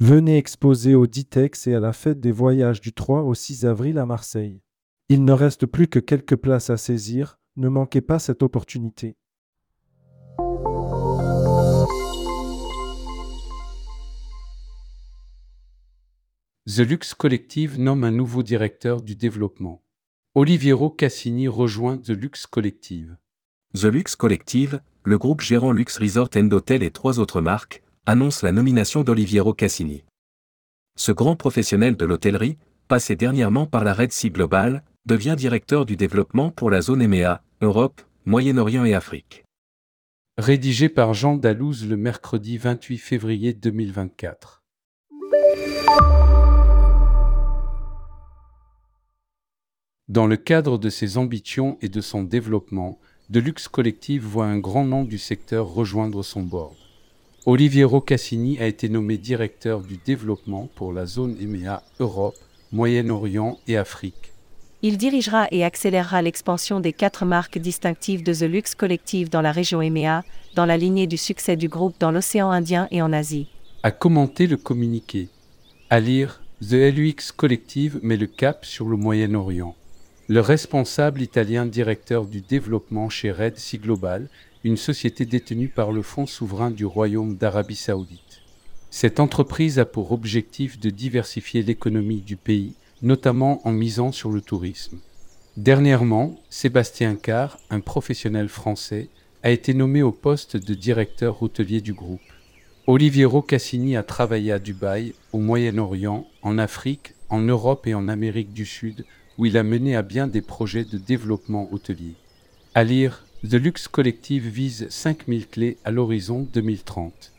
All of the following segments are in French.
Venez exposer au Ditex et à la fête des voyages du 3 au 6 avril à Marseille. Il ne reste plus que quelques places à saisir, ne manquez pas cette opportunité. The Lux Collective nomme un nouveau directeur du développement. Oliviero Cassini rejoint The Lux Collective. The Lux Collective, le groupe gérant Lux Resort and Hotel et trois autres marques, annonce la nomination d'Oliviero Cassini. Ce grand professionnel de l'hôtellerie, passé dernièrement par la Red Sea Global, devient directeur du développement pour la zone EMEA, Europe, Moyen-Orient et Afrique. Rédigé par Jean Dalouse le mercredi 28 février 2024. Dans le cadre de ses ambitions et de son développement, Deluxe Collective voit un grand nom du secteur rejoindre son board. Oliviero Cassini a été nommé directeur du développement pour la zone EMEA Europe, Moyen-Orient et Afrique. Il dirigera et accélérera l'expansion des quatre marques distinctives de The Lux Collective dans la région EMEA, dans la lignée du succès du groupe dans l'océan Indien et en Asie. A commenté le communiqué. À lire, The LUX Collective met le cap sur le Moyen-Orient le responsable italien directeur du développement chez Red Sea Global, une société détenue par le Fonds souverain du Royaume d'Arabie saoudite. Cette entreprise a pour objectif de diversifier l'économie du pays, notamment en misant sur le tourisme. Dernièrement, Sébastien Carr, un professionnel français, a été nommé au poste de directeur hôtelier du groupe. Oliviero Cassini a travaillé à Dubaï, au Moyen-Orient, en Afrique, en Europe et en Amérique du Sud où il a mené à bien des projets de développement hôtelier. À lire, The Lux Collective vise 5000 clés à l'horizon 2030.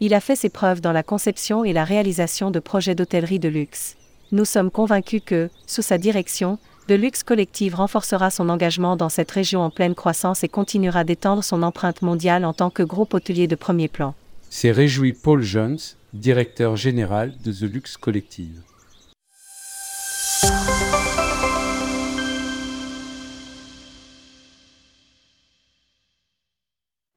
Il a fait ses preuves dans la conception et la réalisation de projets d'hôtellerie de luxe. Nous sommes convaincus que, sous sa direction, The Lux Collective renforcera son engagement dans cette région en pleine croissance et continuera d'étendre son empreinte mondiale en tant que groupe hôtelier de premier plan. C'est réjoui Paul Jones, directeur général de The Lux Collective.